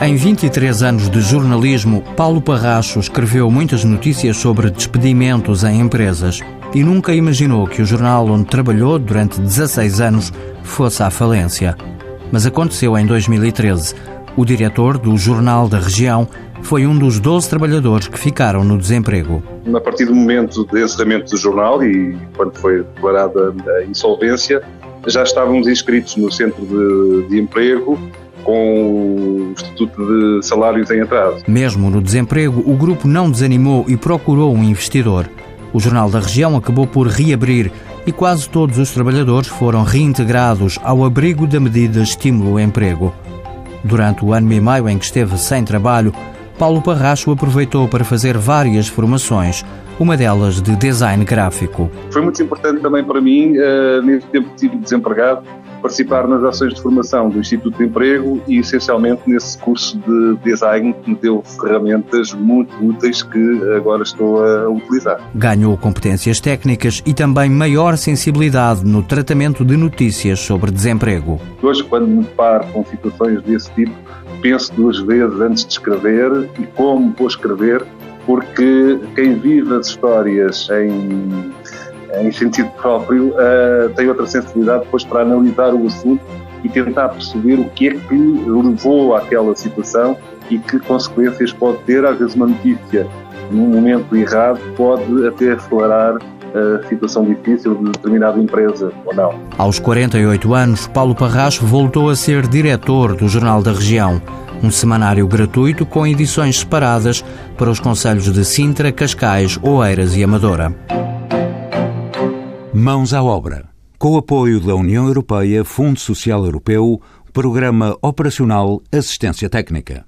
Em 23 anos de jornalismo, Paulo Parracho escreveu muitas notícias sobre despedimentos em empresas e nunca imaginou que o jornal onde trabalhou durante 16 anos fosse à falência. Mas aconteceu em 2013. O diretor do Jornal da Região foi um dos 12 trabalhadores que ficaram no desemprego. A partir do momento de encerramento do jornal e quando foi declarada a insolvência, já estávamos inscritos no centro de, de emprego com o Estatuto de Salários em atraso. Mesmo no desemprego, o grupo não desanimou e procurou um investidor. O Jornal da Região acabou por reabrir e quase todos os trabalhadores foram reintegrados ao abrigo da medida Estímulo Emprego. Durante o ano e meio em que esteve sem trabalho, Paulo Parracho aproveitou para fazer várias formações, uma delas de design gráfico. Foi muito importante também para mim, uh, nesse tempo que estive desempregado, participar nas ações de formação do Instituto de Emprego e, essencialmente, nesse curso de design que me deu ferramentas muito úteis que agora estou a utilizar. Ganhou competências técnicas e também maior sensibilidade no tratamento de notícias sobre desemprego. Hoje, quando me deparo com situações desse tipo, penso duas vezes antes de escrever e como vou escrever, porque quem vive as histórias em, em sentido próprio uh, tem outra sensibilidade depois para analisar o assunto e tentar perceber o que é que levou àquela situação e que consequências pode ter. Às vezes, uma notícia num momento errado pode até acelerar a situação difícil de determinada empresa ou não. Aos 48 anos, Paulo Parracho voltou a ser diretor do Jornal da Região, um semanário gratuito com edições separadas para os conselhos de Sintra, Cascais, Oeiras e Amadora. Mãos à obra. Com o apoio da União Europeia, Fundo Social Europeu, Programa Operacional Assistência Técnica.